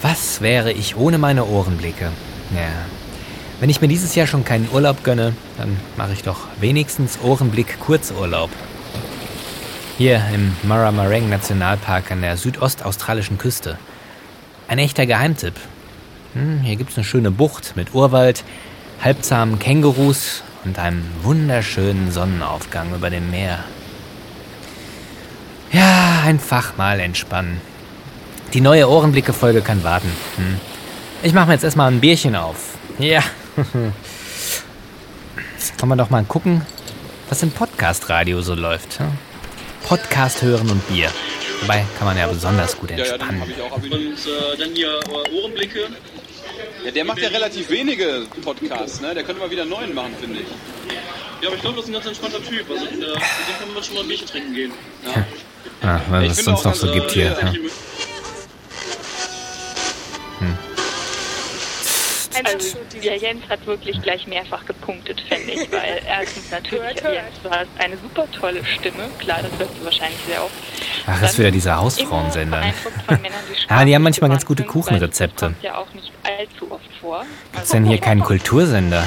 Was wäre ich ohne meine Ohrenblicke? Ja. Wenn ich mir dieses Jahr schon keinen Urlaub gönne, dann mache ich doch wenigstens Ohrenblick Kurzurlaub. Hier im Maramarang Nationalpark an der südostaustralischen Küste. Ein echter Geheimtipp. Hm, hier gibt's eine schöne Bucht mit Urwald, halbzahmen Kängurus und einem wunderschönen Sonnenaufgang über dem Meer. Einfach mal entspannen. Die neue Ohrenblicke-Folge kann warten. Hm. Ich mache mir jetzt erstmal ein Bierchen auf. Ja. kann man doch mal gucken, was im Podcast-Radio so läuft. Hm? Podcast hören und Bier. Dabei kann man ja besonders gut entspannen. Ja, ja, und äh, dann hier äh, Ohrenblicke. Ja, der macht ja relativ wenige Podcasts, ne? Der könnte mal wieder einen neuen machen, finde ich. Ja, aber ich glaube, das ist ein ganz entspannter Typ. Also, äh, mit dem kann man schon mal ein Bierchen trinken gehen. Ja, ja was es sonst noch so gibt hier. Ja. Also der Jens hat wirklich gleich mehrfach gepunktet, finde ich, weil erstens natürlich, Jens, du hast eine super tolle Stimme, klar, das hörst du wahrscheinlich sehr oft. Ach, das ist wieder dieser Hausfrauensender. ah, die haben manchmal ganz gute Kuchenrezepte. Das ja auch nicht allzu oft vor. Gibt's denn hier keinen Kultursender?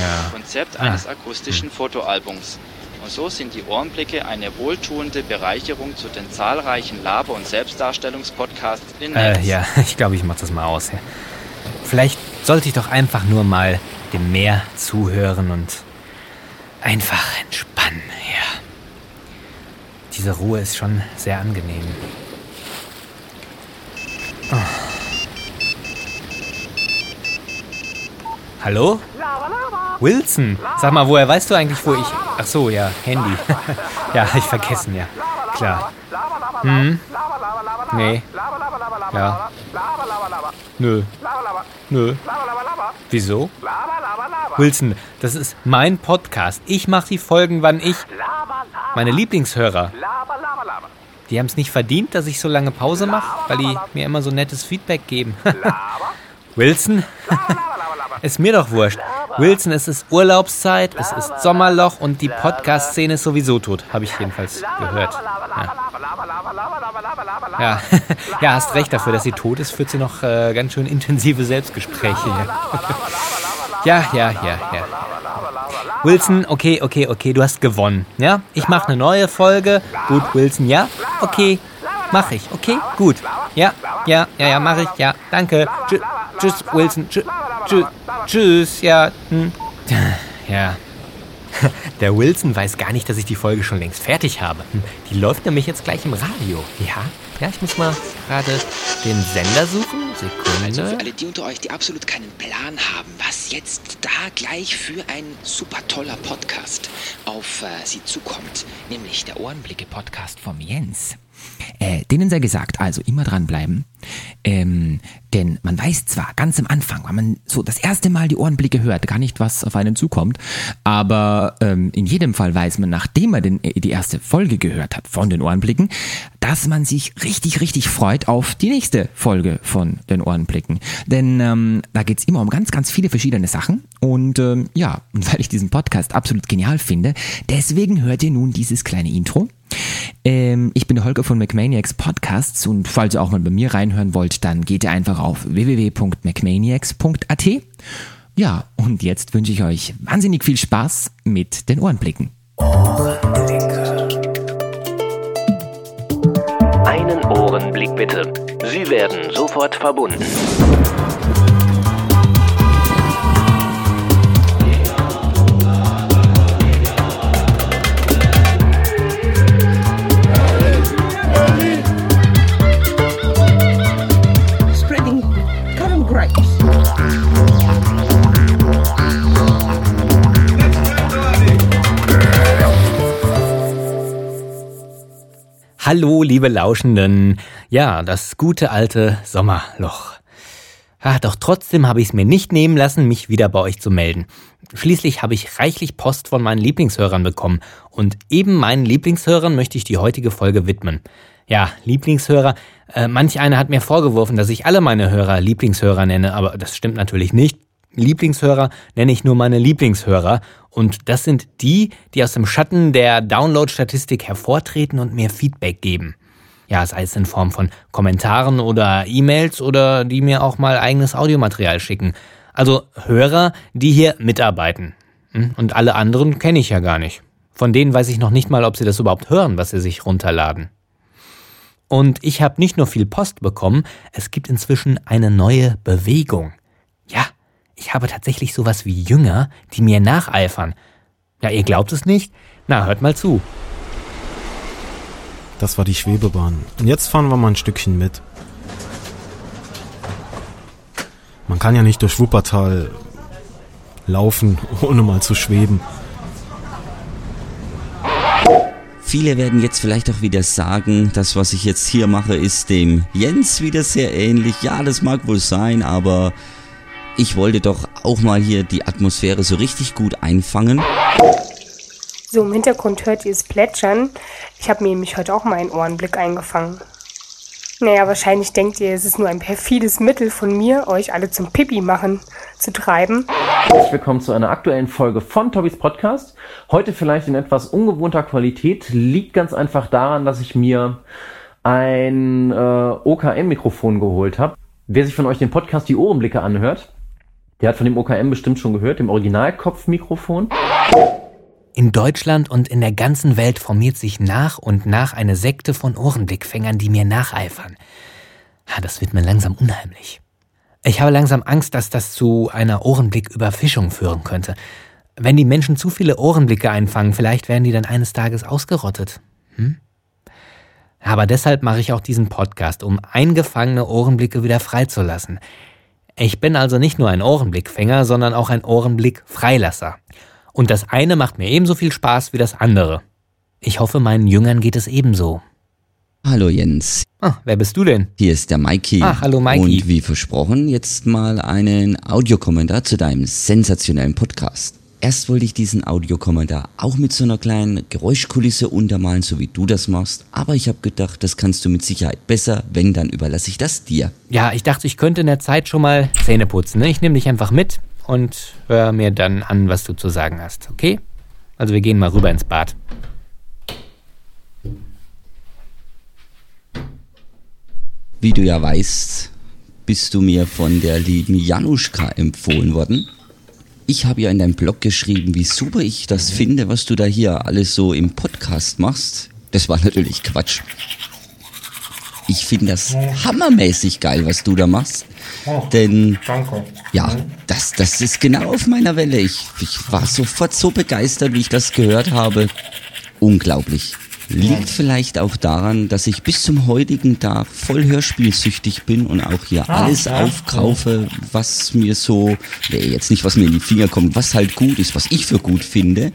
Ja. Konzept eines ah. akustischen hm. Fotoalbums. Und so sind die Ohrenblicke eine wohltuende Bereicherung zu den zahlreichen Laber- und Selbstdarstellungspodcasts in Netz. Äh, ja, ich glaube, ich mache das mal aus. Ja. Vielleicht sollte ich doch einfach nur mal dem Meer zuhören und einfach entspannen. Ja. Diese Ruhe ist schon sehr angenehm. Oh. Hallo? Wilson, sag mal, woher weißt du eigentlich, wo ich... Ach so, ja, Handy. ja, ich vergessen, ja. Klar. Hm? Nee. Ja. Nö. Nö. Wieso? Wilson, das ist mein Podcast. Ich mache die Folgen, wann ich... Meine Lieblingshörer. Die haben es nicht verdient, dass ich so lange Pause mache, weil die mir immer so nettes Feedback geben. Wilson? Ist mir doch wurscht. Wilson, es ist Urlaubszeit, es ist Sommerloch und die Podcast-Szene ist sowieso tot, habe ich jedenfalls gehört. Ja. Ja. ja, hast recht dafür, dass sie tot ist, führt sie noch äh, ganz schön intensive Selbstgespräche. ja, ja, ja, ja. Wilson, okay, okay, okay, du hast gewonnen. Ja, ich mache eine neue Folge. Gut, Wilson, ja, okay, mache ich. Okay, gut. Ja, ja, ja, ja, mache ich. Ja, danke. Tschüss, tschüss Wilson. Tschüss, tschüss. Ja, hm. ja. Der Wilson weiß gar nicht, dass ich die Folge schon längst fertig habe. Hm, die läuft nämlich jetzt gleich im Radio. Ja, ja, ich muss mal gerade den Sender suchen. Sekunde. Also für alle die unter euch, die absolut keinen Plan haben, was jetzt da gleich für ein super toller Podcast auf äh, sie zukommt, nämlich der Ohrenblicke-Podcast vom Jens. Äh, denen sei gesagt, also immer dranbleiben. Ähm, denn man weiß zwar ganz am Anfang, wenn man so das erste Mal die Ohrenblicke hört, gar nicht, was auf einen zukommt, aber ähm, in jedem Fall weiß man, nachdem man den, äh, die erste Folge gehört hat von den Ohrenblicken, dass man sich richtig, richtig freut auf die nächste Folge von den Ohrenblicken. Denn ähm, da geht's immer um ganz, ganz viele verschiedene Sachen. Und ähm, ja, und weil ich diesen Podcast absolut genial finde, deswegen hört ihr nun dieses kleine Intro. Ähm, ich bin Holger von McManiacs Podcasts und falls ihr auch mal bei mir reinhören wollt, dann geht ihr einfach auf www.mcmaniacs.at. Ja, und jetzt wünsche ich euch wahnsinnig viel Spaß mit den Ohrenblicken. Ohrenblicke. Einen Ohrenblick bitte. Sie werden sofort verbunden. Hallo, liebe Lauschenden. Ja, das gute alte Sommerloch. Ah, doch trotzdem habe ich es mir nicht nehmen lassen, mich wieder bei euch zu melden. Schließlich habe ich reichlich Post von meinen Lieblingshörern bekommen und eben meinen Lieblingshörern möchte ich die heutige Folge widmen. Ja, Lieblingshörer. Äh, manch einer hat mir vorgeworfen, dass ich alle meine Hörer Lieblingshörer nenne, aber das stimmt natürlich nicht. Lieblingshörer nenne ich nur meine Lieblingshörer. Und das sind die, die aus dem Schatten der Download-Statistik hervortreten und mir Feedback geben. Ja, sei es in Form von Kommentaren oder E-Mails oder die mir auch mal eigenes Audiomaterial schicken. Also Hörer, die hier mitarbeiten. Hm? Und alle anderen kenne ich ja gar nicht. Von denen weiß ich noch nicht mal, ob sie das überhaupt hören, was sie sich runterladen. Und ich habe nicht nur viel Post bekommen, es gibt inzwischen eine neue Bewegung. Ich habe tatsächlich sowas wie Jünger, die mir nacheifern. Ja, ihr glaubt es nicht? Na, hört mal zu. Das war die Schwebebahn. Und jetzt fahren wir mal ein Stückchen mit. Man kann ja nicht durch Wuppertal laufen, ohne mal zu schweben. Viele werden jetzt vielleicht auch wieder sagen, das, was ich jetzt hier mache, ist dem Jens wieder sehr ähnlich. Ja, das mag wohl sein, aber ich wollte doch auch mal hier die Atmosphäre so richtig gut einfangen. So, im Hintergrund hört ihr es plätschern. Ich habe mir nämlich heute auch mal einen Ohrenblick eingefangen. Naja, wahrscheinlich denkt ihr, es ist nur ein perfides Mittel von mir, euch alle zum Pipi machen zu treiben. Herzlich willkommen zu einer aktuellen Folge von Tobbys Podcast. Heute vielleicht in etwas ungewohnter Qualität. Liegt ganz einfach daran, dass ich mir ein äh, OKM-Mikrofon geholt habe. Wer sich von euch den Podcast die Ohrenblicke anhört, der hat von dem OKM bestimmt schon gehört, dem Originalkopfmikrofon. In Deutschland und in der ganzen Welt formiert sich nach und nach eine Sekte von Ohrenblickfängern, die mir nacheifern. Das wird mir langsam unheimlich. Ich habe langsam Angst, dass das zu einer Ohrenblicküberfischung führen könnte. Wenn die Menschen zu viele Ohrenblicke einfangen, vielleicht werden die dann eines Tages ausgerottet. Hm? Aber deshalb mache ich auch diesen Podcast, um eingefangene Ohrenblicke wieder freizulassen. Ich bin also nicht nur ein Ohrenblickfänger, sondern auch ein Ohrenblickfreilasser. Und das eine macht mir ebenso viel Spaß wie das andere. Ich hoffe, meinen Jüngern geht es ebenso. Hallo Jens. Ah, wer bist du denn? Hier ist der Mikey. Ach, hallo Mikey. Und wie versprochen, jetzt mal einen Audiokommentar zu deinem sensationellen Podcast. Erst wollte ich diesen Audiokommentar auch mit so einer kleinen Geräuschkulisse untermalen, so wie du das machst. Aber ich habe gedacht, das kannst du mit Sicherheit besser. Wenn, dann überlasse ich das dir. Ja, ich dachte, ich könnte in der Zeit schon mal Zähne putzen. Ne? Ich nehme dich einfach mit und hör mir dann an, was du zu sagen hast, okay? Also wir gehen mal rüber ins Bad. Wie du ja weißt, bist du mir von der lieben Januszka empfohlen worden. Ich habe ja in deinem Blog geschrieben, wie super ich das finde, was du da hier alles so im Podcast machst. Das war natürlich Quatsch. Ich finde das hammermäßig geil, was du da machst. Denn ja, das, das ist genau auf meiner Welle. Ich, ich war sofort so begeistert, wie ich das gehört habe. Unglaublich. Liegt vielleicht auch daran, dass ich bis zum heutigen Tag voll hörspielsüchtig bin und auch hier alles aufkaufe, was mir so, nee, jetzt nicht was mir in die Finger kommt, was halt gut ist, was ich für gut finde.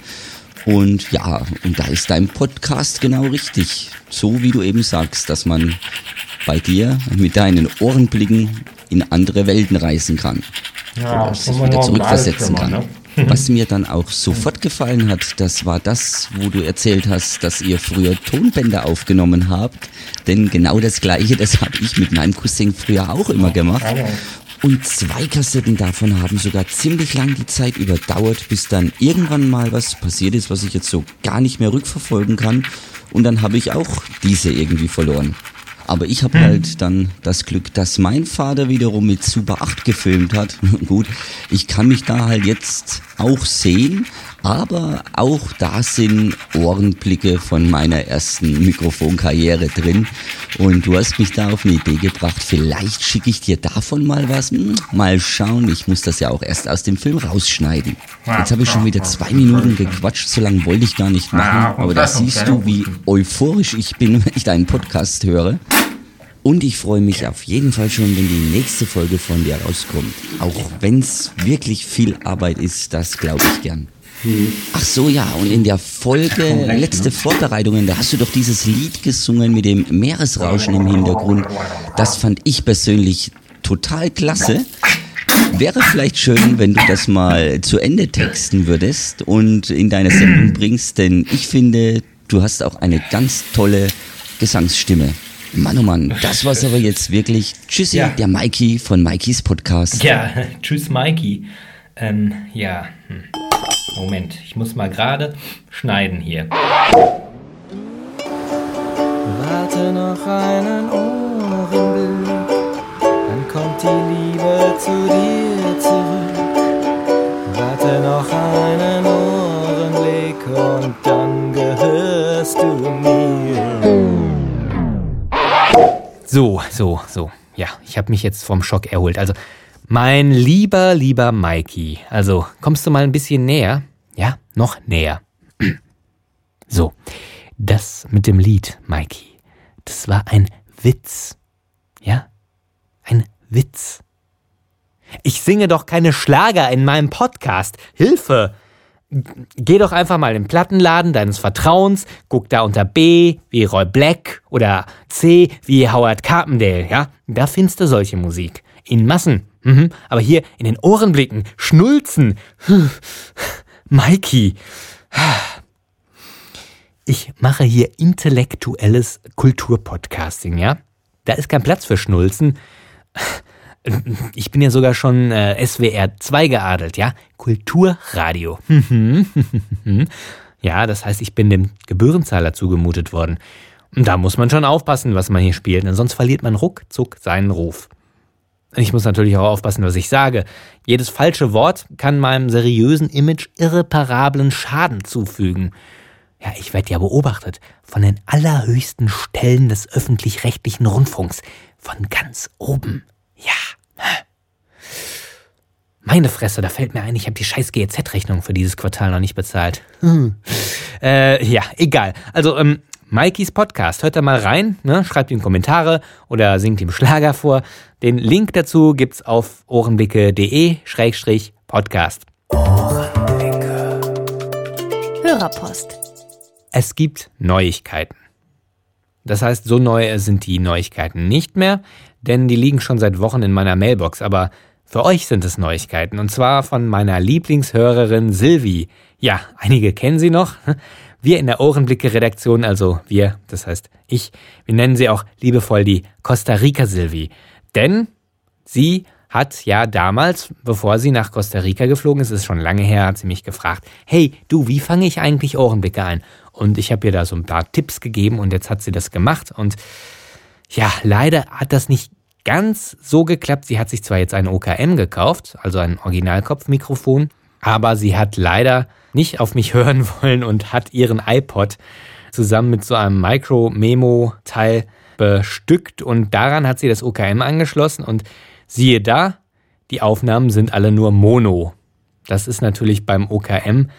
Und ja, und da ist dein Podcast genau richtig. So wie du eben sagst, dass man bei dir mit deinen Ohrenblicken in andere Welten reisen kann. Ja, Oder sich wieder zurückversetzen kann. Ne? Was mir dann auch sofort gefallen hat, das war das, wo du erzählt hast, dass ihr früher Tonbänder aufgenommen habt. Denn genau das Gleiche, das habe ich mit meinem Cousin früher auch immer gemacht. Und zwei Kassetten davon haben sogar ziemlich lang die Zeit überdauert, bis dann irgendwann mal was passiert ist, was ich jetzt so gar nicht mehr rückverfolgen kann. Und dann habe ich auch diese irgendwie verloren. Aber ich habe hm. halt dann das Glück, dass mein Vater wiederum mit Super 8 gefilmt hat. Gut, ich kann mich da halt jetzt auch sehen, aber auch da sind Ohrenblicke von meiner ersten Mikrofonkarriere drin. Und du hast mich da auf eine Idee gebracht. Vielleicht schicke ich dir davon mal was. Hm, mal schauen. Ich muss das ja auch erst aus dem Film rausschneiden. Jetzt habe ich schon wieder zwei Minuten gequatscht. So lange wollte ich gar nicht machen. Aber da siehst du, wie euphorisch ich bin, wenn ich deinen Podcast höre. Und ich freue mich auf jeden Fall schon, wenn die nächste Folge von dir rauskommt. Auch wenn es wirklich viel Arbeit ist, das glaube ich gern. Ach so, ja, und in der Folge Letzte Vorbereitungen, da hast du doch dieses Lied gesungen mit dem Meeresrauschen im Hintergrund. Das fand ich persönlich total klasse. Wäre vielleicht schön, wenn du das mal zu Ende texten würdest und in deine Sendung bringst, denn ich finde, du hast auch eine ganz tolle Gesangsstimme. Mann, oh Mann, das war's aber jetzt wirklich. Tschüssi, ja. der Mikey von Mikeys Podcast. Ja, tschüss Mikey. Ähm, ja. Hm. Moment, ich muss mal gerade schneiden hier. Warte noch einen Ohrenblick, dann kommt die Liebe zu dir zurück. Warte noch einen Ohrenblick und dann gehörst du mir. So, so, so. Ja, ich habe mich jetzt vom Schock erholt. Also, mein lieber, lieber Mikey. Also, kommst du mal ein bisschen näher? Ja, noch näher. So, das mit dem Lied, Mikey, das war ein Witz. Ja? Ein Witz. Ich singe doch keine Schlager in meinem Podcast. Hilfe! Geh doch einfach mal in den Plattenladen deines Vertrauens, guck da unter B wie Roy Black oder C wie Howard Carpendale, ja? Da findest du solche Musik. In Massen. Mhm. Aber hier in den Ohrenblicken, Schnulzen. Mikey. Ich mache hier intellektuelles Kulturpodcasting, ja? Da ist kein Platz für Schnulzen. Ich bin ja sogar schon äh, SWR 2 geadelt, ja? Kulturradio. ja, das heißt, ich bin dem Gebührenzahler zugemutet worden. Und da muss man schon aufpassen, was man hier spielt, denn sonst verliert man ruckzuck seinen Ruf. Ich muss natürlich auch aufpassen, was ich sage. Jedes falsche Wort kann meinem seriösen Image irreparablen Schaden zufügen. Ja, ich werde ja beobachtet von den allerhöchsten Stellen des öffentlich-rechtlichen Rundfunks. Von ganz oben. Ja. Meine Fresse, da fällt mir ein, ich habe die scheiß GEZ-Rechnung für dieses Quartal noch nicht bezahlt. Hm. Äh, ja, egal. Also, ähm, Mikeys Podcast, hört da mal rein, ne? schreibt ihm Kommentare oder singt ihm Schlager vor. Den Link dazu gibt's auf ohrenblicke.de-podcast. Ohrenblicke. Hörerpost. Es gibt Neuigkeiten. Das heißt, so neu sind die Neuigkeiten nicht mehr, denn die liegen schon seit Wochen in meiner Mailbox, aber für euch sind es Neuigkeiten und zwar von meiner Lieblingshörerin Silvi. Ja, einige kennen sie noch. Wir in der Ohrenblicke-Redaktion, also wir, das heißt ich, wir nennen sie auch liebevoll die Costa Rica Silvi. Denn sie hat ja damals, bevor sie nach Costa Rica geflogen ist, ist schon lange her, hat sie mich gefragt, hey, du, wie fange ich eigentlich Ohrenblicke ein? Und ich habe ihr da so ein paar Tipps gegeben und jetzt hat sie das gemacht und ja, leider hat das nicht ganz so geklappt. Sie hat sich zwar jetzt ein OKM gekauft, also ein Originalkopfmikrofon, aber sie hat leider nicht auf mich hören wollen und hat ihren iPod zusammen mit so einem Micro-Memo-Teil bestückt und daran hat sie das OKM angeschlossen und siehe da, die Aufnahmen sind alle nur Mono. Das ist natürlich beim OKM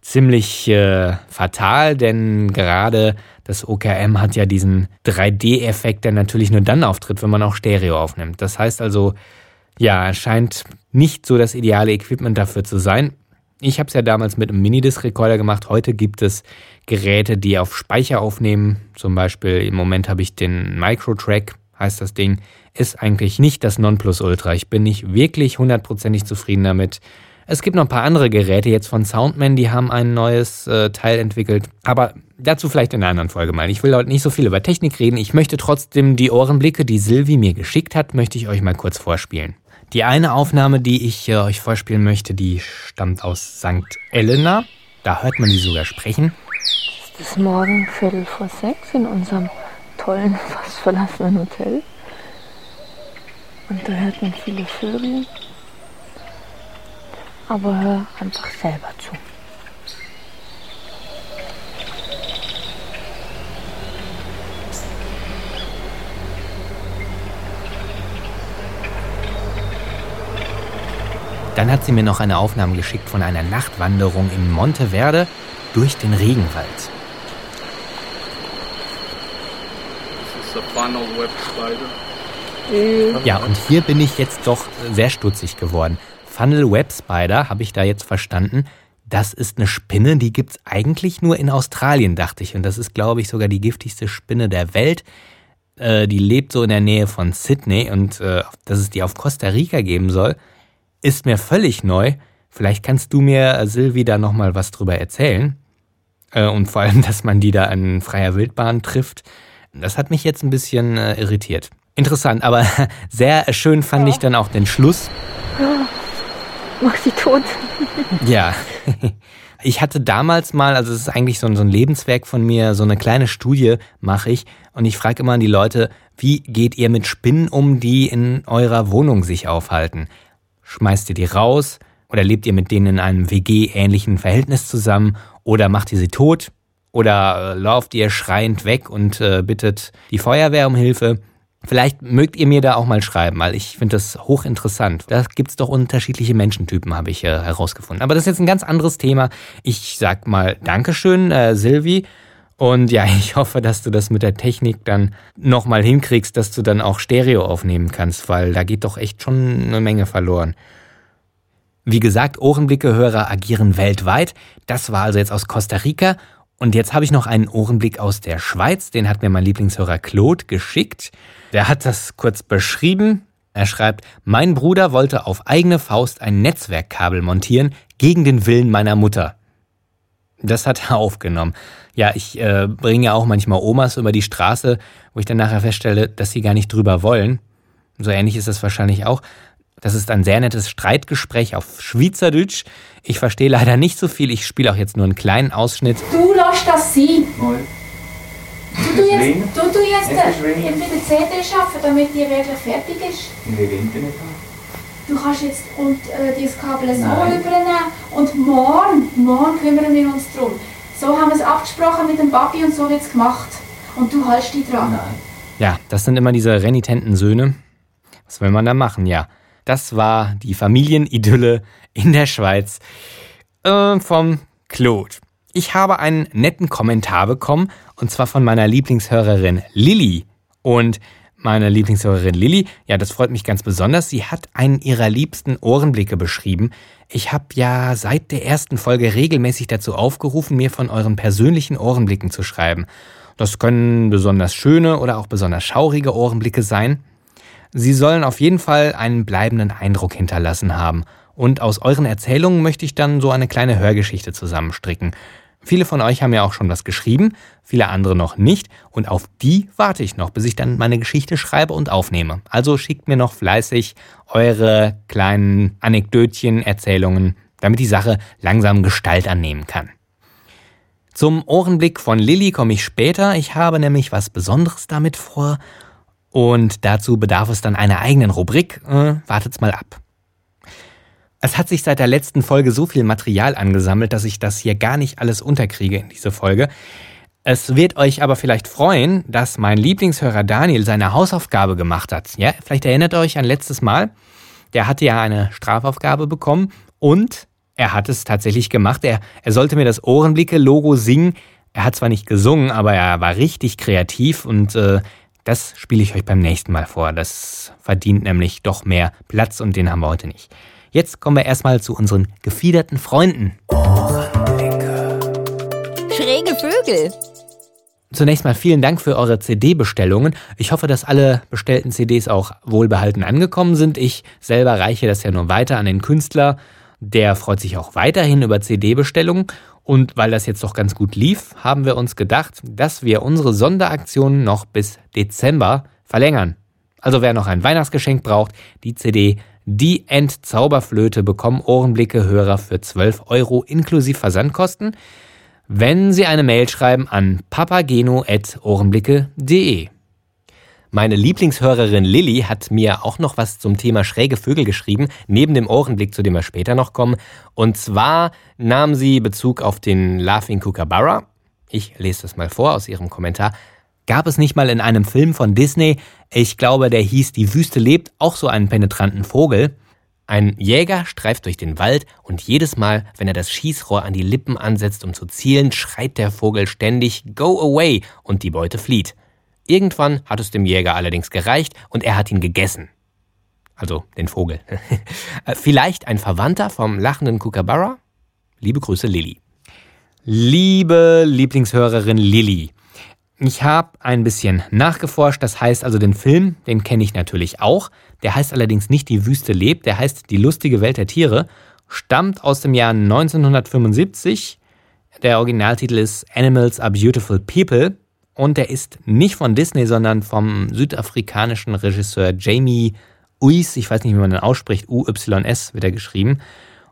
ziemlich äh, fatal, denn gerade das OKM hat ja diesen 3D-Effekt, der natürlich nur dann auftritt, wenn man auch Stereo aufnimmt. Das heißt also, ja, scheint nicht so das ideale Equipment dafür zu sein. Ich habe es ja damals mit einem Minidisc-Recorder gemacht. Heute gibt es Geräte, die auf Speicher aufnehmen. Zum Beispiel im Moment habe ich den Microtrack, heißt das Ding. Ist eigentlich nicht das Nonplusultra. Ich bin nicht wirklich hundertprozentig zufrieden damit. Es gibt noch ein paar andere Geräte jetzt von Soundman, die haben ein neues äh, Teil entwickelt. Aber dazu vielleicht in einer anderen Folge mal. Ich will heute nicht so viel über Technik reden. Ich möchte trotzdem die Ohrenblicke, die Silvi mir geschickt hat, möchte ich euch mal kurz vorspielen. Die eine Aufnahme, die ich äh, euch vorspielen möchte, die stammt aus St. Elena. Da hört man sie sogar sprechen. Es ist morgen Viertel vor sechs in unserem tollen, fast verlassenen Hotel. Und da hört man viele Vögel aber hör einfach selber zu. Dann hat sie mir noch eine Aufnahme geschickt von einer Nachtwanderung in Monteverde durch den Regenwald. Ja, und hier bin ich jetzt doch sehr stutzig geworden. Funnel Web Spider, habe ich da jetzt verstanden. Das ist eine Spinne, die gibt es eigentlich nur in Australien, dachte ich. Und das ist, glaube ich, sogar die giftigste Spinne der Welt. Äh, die lebt so in der Nähe von Sydney und äh, dass es die auf Costa Rica geben soll, ist mir völlig neu. Vielleicht kannst du mir, äh, Silvi, da nochmal was drüber erzählen. Äh, und vor allem, dass man die da an freier Wildbahn trifft. Das hat mich jetzt ein bisschen äh, irritiert. Interessant, aber sehr schön fand ich dann auch den Schluss. Mach sie tot. Ja. Ich hatte damals mal, also es ist eigentlich so ein, so ein Lebenswerk von mir, so eine kleine Studie mache ich und ich frage immer an die Leute, wie geht ihr mit Spinnen um, die in eurer Wohnung sich aufhalten? Schmeißt ihr die raus oder lebt ihr mit denen in einem WG-ähnlichen Verhältnis zusammen oder macht ihr sie tot oder äh, lauft ihr schreiend weg und äh, bittet die Feuerwehr um Hilfe? Vielleicht mögt ihr mir da auch mal schreiben, weil ich finde das hochinteressant. Da gibt's doch unterschiedliche Menschentypen, habe ich äh, herausgefunden. Aber das ist jetzt ein ganz anderes Thema. Ich sag mal Dankeschön, äh, Silvi. Und ja, ich hoffe, dass du das mit der Technik dann nochmal hinkriegst, dass du dann auch Stereo aufnehmen kannst, weil da geht doch echt schon eine Menge verloren. Wie gesagt, Ohrenblicke-Hörer agieren weltweit. Das war also jetzt aus Costa Rica. Und jetzt habe ich noch einen Ohrenblick aus der Schweiz. Den hat mir mein Lieblingshörer Claude geschickt. Der hat das kurz beschrieben. Er schreibt, mein Bruder wollte auf eigene Faust ein Netzwerkkabel montieren gegen den Willen meiner Mutter. Das hat er aufgenommen. Ja, ich äh, bringe ja auch manchmal Omas über die Straße, wo ich dann nachher feststelle, dass sie gar nicht drüber wollen. So ähnlich ist es wahrscheinlich auch. Das ist ein sehr nettes Streitgespräch auf Schweizerdeutsch. Ich verstehe leider nicht so viel. Ich spiele auch jetzt nur einen kleinen Ausschnitt. Du lass das sein. Du tu jetzt, du tu jetzt äh, mit der CD arbeiten, damit die wirklich fertig ist. Ich will Internet haben. Du kannst jetzt und, äh, dieses Kabel so übernehmen und morgen, morgen kümmern wir uns drum. So haben wir es abgesprochen mit dem Papi und so wird es gemacht. Und du hältst dich dran. Ja, das sind immer diese renitenten Söhne. Was will man da machen? Ja, das war die Familienidylle in der Schweiz äh, vom Claude. Ich habe einen netten Kommentar bekommen, und zwar von meiner Lieblingshörerin Lilly. Und meine Lieblingshörerin Lilly, ja, das freut mich ganz besonders. Sie hat einen ihrer liebsten Ohrenblicke beschrieben. Ich habe ja seit der ersten Folge regelmäßig dazu aufgerufen, mir von euren persönlichen Ohrenblicken zu schreiben. Das können besonders schöne oder auch besonders schaurige Ohrenblicke sein. Sie sollen auf jeden Fall einen bleibenden Eindruck hinterlassen haben. Und aus euren Erzählungen möchte ich dann so eine kleine Hörgeschichte zusammenstricken. Viele von euch haben ja auch schon was geschrieben, viele andere noch nicht und auf die warte ich noch, bis ich dann meine Geschichte schreibe und aufnehme. Also schickt mir noch fleißig eure kleinen Anekdötchen, Erzählungen, damit die Sache langsam Gestalt annehmen kann. Zum Ohrenblick von Lilly komme ich später. Ich habe nämlich was Besonderes damit vor und dazu bedarf es dann einer eigenen Rubrik. Äh, wartet's mal ab. Es hat sich seit der letzten Folge so viel Material angesammelt, dass ich das hier gar nicht alles unterkriege in diese Folge. Es wird euch aber vielleicht freuen, dass mein Lieblingshörer Daniel seine Hausaufgabe gemacht hat. Ja, vielleicht erinnert ihr euch an letztes Mal. Der hatte ja eine Strafaufgabe bekommen und er hat es tatsächlich gemacht. Er, er sollte mir das Ohrenblicke-Logo singen. Er hat zwar nicht gesungen, aber er war richtig kreativ und äh, das spiele ich euch beim nächsten Mal vor. Das verdient nämlich doch mehr Platz und den haben wir heute nicht. Jetzt kommen wir erstmal zu unseren gefiederten Freunden. Ohrenblicke. Schräge Vögel. Zunächst mal vielen Dank für eure CD-Bestellungen. Ich hoffe, dass alle bestellten CDs auch wohlbehalten angekommen sind. Ich selber reiche das ja nur weiter an den Künstler. Der freut sich auch weiterhin über CD-Bestellungen. Und weil das jetzt doch ganz gut lief, haben wir uns gedacht, dass wir unsere Sonderaktion noch bis Dezember verlängern. Also wer noch ein Weihnachtsgeschenk braucht, die CD die Endzauberflöte bekommen Ohrenblicke-Hörer für 12 Euro inklusive Versandkosten, wenn sie eine Mail schreiben an papageno.ohrenblicke.de. Meine Lieblingshörerin Lilly hat mir auch noch was zum Thema schräge Vögel geschrieben, neben dem Ohrenblick, zu dem wir später noch kommen. Und zwar nahm sie Bezug auf den Laughing Kookaburra. Ich lese das mal vor aus ihrem Kommentar. Gab es nicht mal in einem Film von Disney, ich glaube, der hieß Die Wüste lebt, auch so einen penetranten Vogel? Ein Jäger streift durch den Wald und jedes Mal, wenn er das Schießrohr an die Lippen ansetzt, um zu zielen, schreit der Vogel ständig Go away und die Beute flieht. Irgendwann hat es dem Jäger allerdings gereicht und er hat ihn gegessen. Also den Vogel. Vielleicht ein Verwandter vom lachenden Kookaburra? Liebe Grüße, Lilly. Liebe Lieblingshörerin Lilly, ich habe ein bisschen nachgeforscht, das heißt also den Film, den kenne ich natürlich auch. Der heißt allerdings nicht Die Wüste lebt, der heißt Die lustige Welt der Tiere, stammt aus dem Jahr 1975. Der Originaltitel ist Animals are Beautiful People und der ist nicht von Disney, sondern vom südafrikanischen Regisseur Jamie Uys, ich weiß nicht, wie man den ausspricht, U-Y-S wird er geschrieben.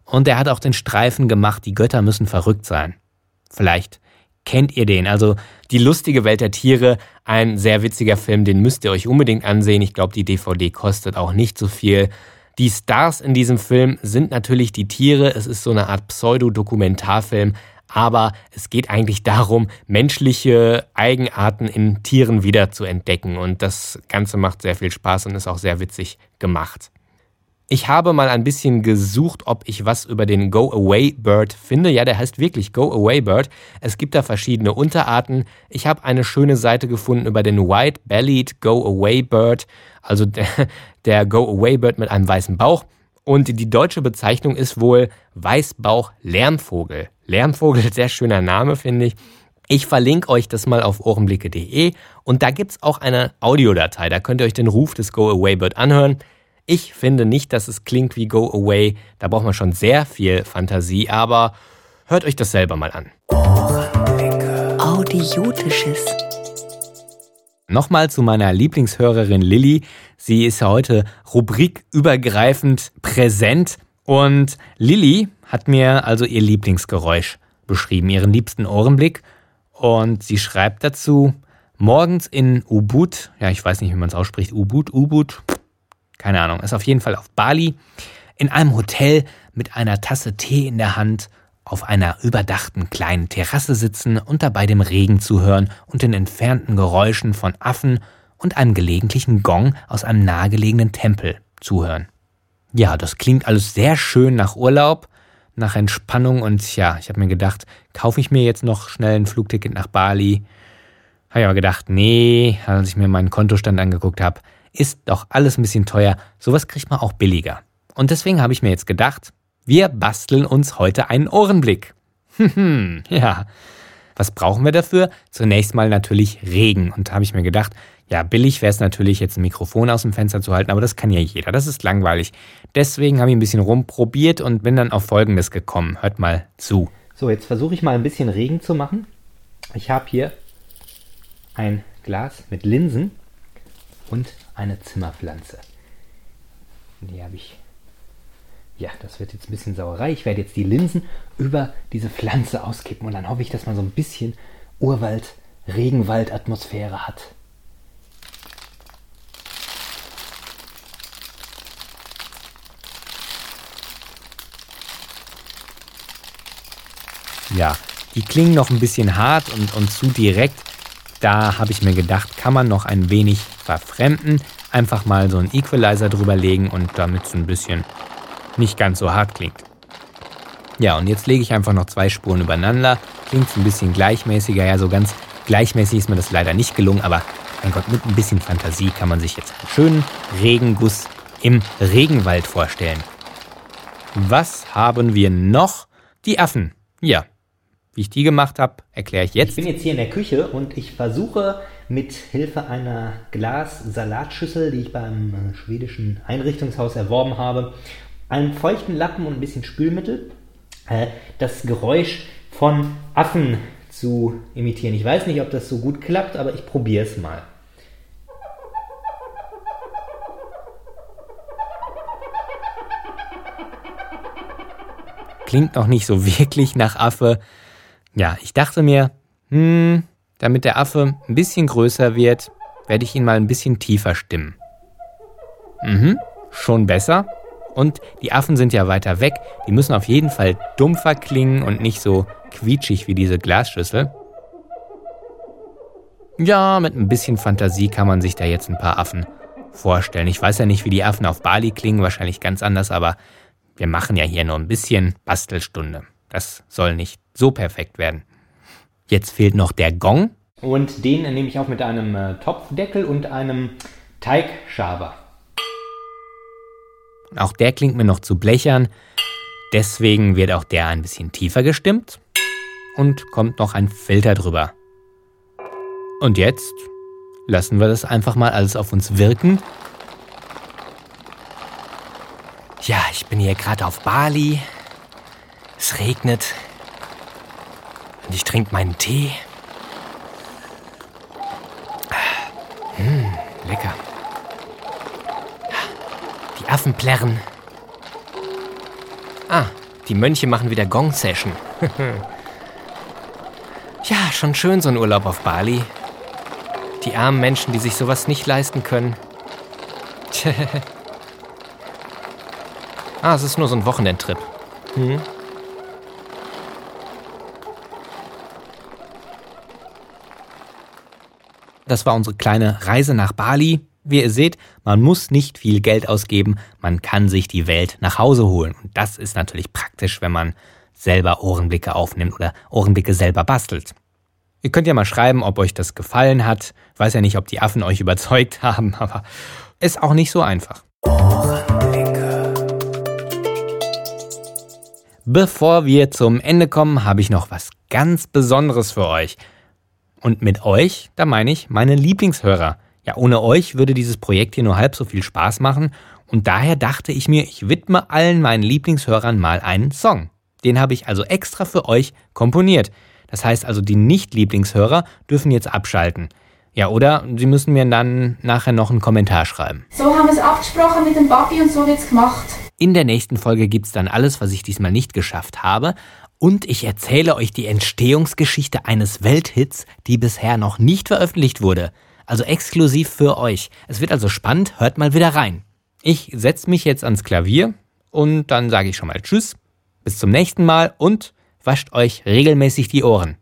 Und er hat auch den Streifen gemacht, die Götter müssen verrückt sein. Vielleicht kennt ihr den. Also die lustige Welt der Tiere, ein sehr witziger Film, den müsst ihr euch unbedingt ansehen. Ich glaube, die DVD kostet auch nicht so viel. Die Stars in diesem Film sind natürlich die Tiere. Es ist so eine Art Pseudo-Dokumentarfilm, aber es geht eigentlich darum, menschliche Eigenarten in Tieren wieder zu entdecken. Und das Ganze macht sehr viel Spaß und ist auch sehr witzig gemacht. Ich habe mal ein bisschen gesucht, ob ich was über den Go Away Bird finde. Ja, der heißt wirklich Go Away Bird. Es gibt da verschiedene Unterarten. Ich habe eine schöne Seite gefunden über den White Bellied Go Away Bird, also der, der Go Away Bird mit einem weißen Bauch. Und die deutsche Bezeichnung ist wohl Weißbauch-Lärmvogel. Lärmvogel, sehr schöner Name, finde ich. Ich verlinke euch das mal auf ohrenblicke.de und da gibt es auch eine Audiodatei. Da könnt ihr euch den Ruf des Go Away Bird anhören. Ich finde nicht, dass es klingt wie Go Away. Da braucht man schon sehr viel Fantasie, aber hört euch das selber mal an. Audiotisches. Nochmal zu meiner Lieblingshörerin Lilly. Sie ist ja heute rubrikübergreifend präsent. Und Lilly hat mir also ihr Lieblingsgeräusch beschrieben, ihren liebsten Ohrenblick. Und sie schreibt dazu, morgens in Ubud, ja, ich weiß nicht, wie man es ausspricht, Ubud, Ubud, keine Ahnung, ist auf jeden Fall auf Bali, in einem Hotel mit einer Tasse Tee in der Hand auf einer überdachten kleinen Terrasse sitzen und dabei dem Regen zuhören und den entfernten Geräuschen von Affen und einem gelegentlichen Gong aus einem nahegelegenen Tempel zuhören. Ja, das klingt alles sehr schön nach Urlaub, nach Entspannung und ja, ich habe mir gedacht, kaufe ich mir jetzt noch schnell ein Flugticket nach Bali? Habe ich aber gedacht, nee, als ich mir meinen Kontostand angeguckt habe, ist doch alles ein bisschen teuer. Sowas kriegt man auch billiger. Und deswegen habe ich mir jetzt gedacht, wir basteln uns heute einen Ohrenblick. ja. Was brauchen wir dafür? Zunächst mal natürlich Regen. Und da habe ich mir gedacht, ja, billig wäre es natürlich, jetzt ein Mikrofon aus dem Fenster zu halten, aber das kann ja jeder. Das ist langweilig. Deswegen habe ich ein bisschen rumprobiert und bin dann auf Folgendes gekommen. Hört mal zu. So, jetzt versuche ich mal ein bisschen Regen zu machen. Ich habe hier ein Glas mit Linsen und eine Zimmerpflanze. Die habe ich. Ja, das wird jetzt ein bisschen Sauerei. Ich werde jetzt die Linsen über diese Pflanze auskippen und dann hoffe ich, dass man so ein bisschen Urwald, Regenwald-Atmosphäre hat. Ja, die klingen noch ein bisschen hart und, und zu direkt. Da habe ich mir gedacht, kann man noch ein wenig verfremden. Einfach mal so einen Equalizer drüber legen und damit es ein bisschen nicht ganz so hart klingt. Ja, und jetzt lege ich einfach noch zwei Spuren übereinander. Klingt ein bisschen gleichmäßiger. Ja, so ganz gleichmäßig ist mir das leider nicht gelungen, aber mein Gott, mit ein bisschen Fantasie kann man sich jetzt einen schönen Regenguss im Regenwald vorstellen. Was haben wir noch? Die Affen. Ja, wie ich die gemacht habe, erkläre ich jetzt. Ich bin jetzt hier in der Küche und ich versuche mit Hilfe einer Glas-Salatschüssel, die ich beim äh, schwedischen Einrichtungshaus erworben habe, einem feuchten Lappen und ein bisschen Spülmittel, äh, das Geräusch von Affen zu imitieren. Ich weiß nicht, ob das so gut klappt, aber ich probiere es mal. Klingt noch nicht so wirklich nach Affe, ja, ich dachte mir, hm, damit der Affe ein bisschen größer wird, werde ich ihn mal ein bisschen tiefer stimmen. Mhm, schon besser. Und die Affen sind ja weiter weg. Die müssen auf jeden Fall dumpfer klingen und nicht so quietschig wie diese Glasschüssel. Ja, mit ein bisschen Fantasie kann man sich da jetzt ein paar Affen vorstellen. Ich weiß ja nicht, wie die Affen auf Bali klingen, wahrscheinlich ganz anders, aber wir machen ja hier nur ein bisschen Bastelstunde. Das soll nicht so perfekt werden. Jetzt fehlt noch der Gong. Und den nehme ich auch mit einem äh, Topfdeckel und einem Teigschaber. Auch der klingt mir noch zu blechern. Deswegen wird auch der ein bisschen tiefer gestimmt. Und kommt noch ein Filter drüber. Und jetzt lassen wir das einfach mal alles auf uns wirken. Ja, ich bin hier gerade auf Bali. Es regnet. Und ich trinke meinen Tee. Hm, lecker. Affen plärren. Ah, die Mönche machen wieder Gong-Session. ja, schon schön so ein Urlaub auf Bali. Die armen Menschen, die sich sowas nicht leisten können. ah, es ist nur so ein Wochenendtrip. Hm? Das war unsere kleine Reise nach Bali. Wie ihr seht, man muss nicht viel Geld ausgeben, man kann sich die Welt nach Hause holen. Und das ist natürlich praktisch, wenn man selber Ohrenblicke aufnimmt oder Ohrenblicke selber bastelt. Ihr könnt ja mal schreiben, ob euch das gefallen hat. Ich weiß ja nicht, ob die Affen euch überzeugt haben, aber ist auch nicht so einfach. Bevor wir zum Ende kommen, habe ich noch was ganz Besonderes für euch. Und mit euch, da meine ich meine Lieblingshörer. Ja, ohne euch würde dieses Projekt hier nur halb so viel Spaß machen und daher dachte ich mir, ich widme allen meinen Lieblingshörern mal einen Song. Den habe ich also extra für euch komponiert. Das heißt also, die Nicht-Lieblingshörer dürfen jetzt abschalten. Ja, oder sie müssen mir dann nachher noch einen Kommentar schreiben. So haben wir es abgesprochen mit dem Papi und so wird's gemacht. In der nächsten Folge gibt's dann alles, was ich diesmal nicht geschafft habe. Und ich erzähle euch die Entstehungsgeschichte eines Welthits, die bisher noch nicht veröffentlicht wurde also exklusiv für euch. Es wird also spannend, hört mal wieder rein. Ich setze mich jetzt ans Klavier und dann sage ich schon mal Tschüss, bis zum nächsten Mal und wascht euch regelmäßig die Ohren.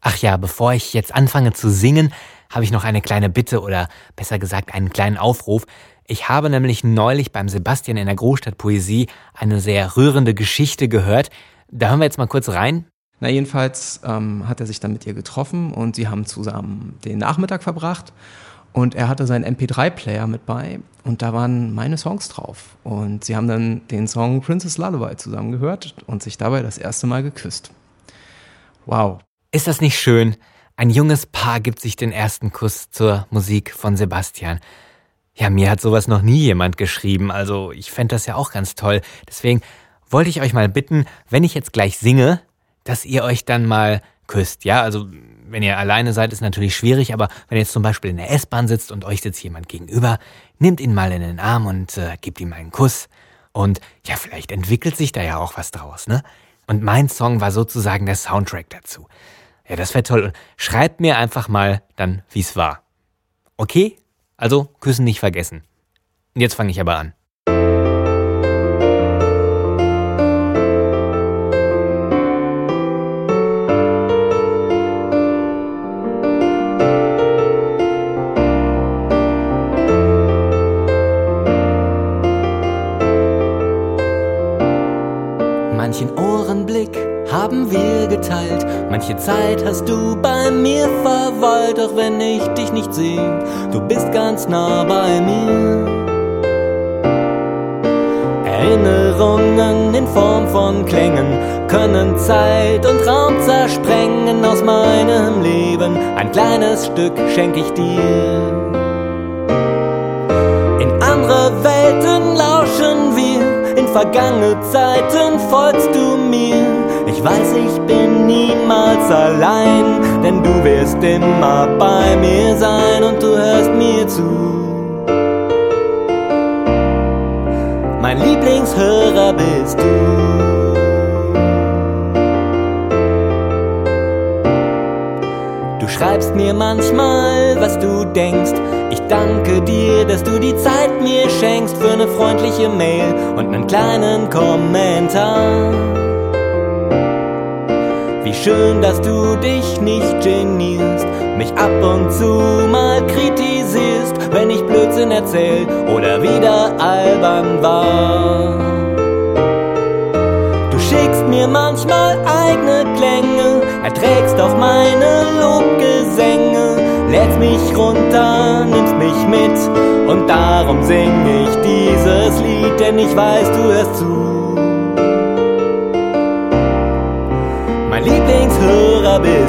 Ach ja, bevor ich jetzt anfange zu singen, habe ich noch eine kleine Bitte oder besser gesagt einen kleinen Aufruf. Ich habe nämlich neulich beim Sebastian in der Großstadt Poesie eine sehr rührende Geschichte gehört. Da hören wir jetzt mal kurz rein. Na, jedenfalls ähm, hat er sich dann mit ihr getroffen und sie haben zusammen den Nachmittag verbracht. Und er hatte seinen MP3-Player mit bei und da waren meine Songs drauf. Und sie haben dann den Song Princess Lullaby zusammen gehört und sich dabei das erste Mal geküsst. Wow. Ist das nicht schön? Ein junges Paar gibt sich den ersten Kuss zur Musik von Sebastian. Ja, mir hat sowas noch nie jemand geschrieben, also ich fände das ja auch ganz toll. Deswegen wollte ich euch mal bitten, wenn ich jetzt gleich singe, dass ihr euch dann mal küsst. Ja, also wenn ihr alleine seid, ist natürlich schwierig, aber wenn ihr jetzt zum Beispiel in der S-Bahn sitzt und euch sitzt jemand gegenüber, nehmt ihn mal in den Arm und äh, gebt ihm einen Kuss. Und ja, vielleicht entwickelt sich da ja auch was draus, ne? Und mein Song war sozusagen der Soundtrack dazu. Ja, das wäre toll. Und schreibt mir einfach mal dann, wie es war. Okay? Also, Küssen nicht vergessen. Und jetzt fange ich aber an. Haben wir geteilt. Manche Zeit hast du bei mir verweilt, auch wenn ich dich nicht sehe. Du bist ganz nah bei mir. Erinnerungen in Form von Klängen können Zeit und Raum zersprengen aus meinem Leben. Ein kleines Stück schenke ich dir. In andere Welten lauschen wir, in vergangene Zeiten folgst du mir. Ich weiß, ich bin niemals allein, denn du wirst immer bei mir sein und du hörst mir zu. Mein Lieblingshörer bist du. Du schreibst mir manchmal, was du denkst. Ich danke dir, dass du die Zeit mir schenkst für eine freundliche Mail und einen kleinen Kommentar. Wie schön, dass du dich nicht genierst, mich ab und zu mal kritisierst, wenn ich Blödsinn erzähl oder wieder albern war. Du schickst mir manchmal eigene Klänge, erträgst auch meine Lobgesänge, lädst mich runter, nimmst mich mit und darum sing ich dieses Lied, denn ich weiß, du hörst zu.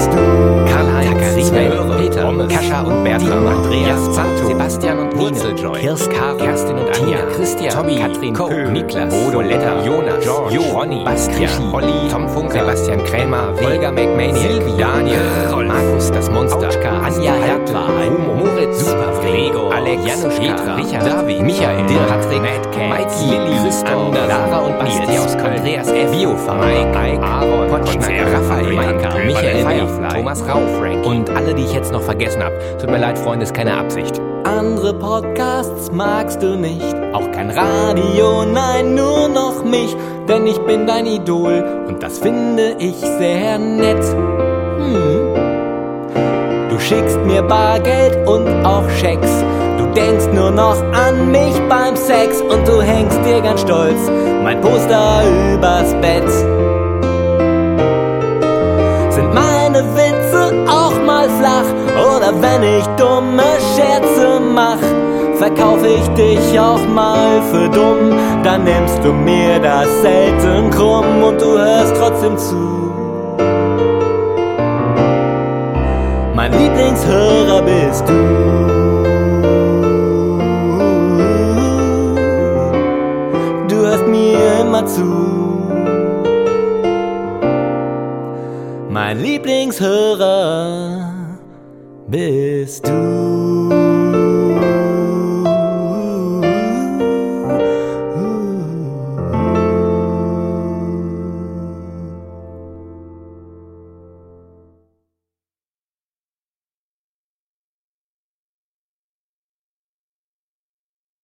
Karl-Heinz, Michael, Peter, Kascha und Bertram, Andreas, Santo, Sebastian und Wurzeljoy, Kirsten, Kerstin und Anja, Christian, Tommy, Katrin, Köhl, Niklas, Bodo, Letta, Jonas, George, jo, Ronny, Bastian, Olli, Tom Funke, Sebastian Krämer, Holger McManiac, Silvi, Daniel, Markus, das Monster, Anja Hertler, Homo, Moritz, Super, Gregor, Alex, Janusz, Petra, Richard, David, Michael, Dirk, Patrick, Matt Mike, Lilly, Christoph, Lara und Nils, Andreas F., Biofa, Mike, Ike, Aaron, Potschnack, Raphael, Maika, Michael Firefly, Thomas Rau, Frank und alle, die ich jetzt noch vergessen habe. Tut mir leid, Freunde, ist keine Absicht. Andere Podcasts magst du nicht, auch kein Radio, nein, nur noch mich, denn ich bin dein Idol und das finde ich sehr nett. Hm. Du schickst mir Bargeld und auch Schecks. Du denkst nur noch an mich beim Sex und du hängst dir ganz stolz mein Poster übers Bett. Oder wenn ich dumme Scherze mach? Verkauf ich dich auch mal für dumm, dann nimmst du mir das selten krumm und du hörst trotzdem zu. Mein Lieblingshörer bist du. Du hörst mir immer zu. Mein Lieblingshörer bist du.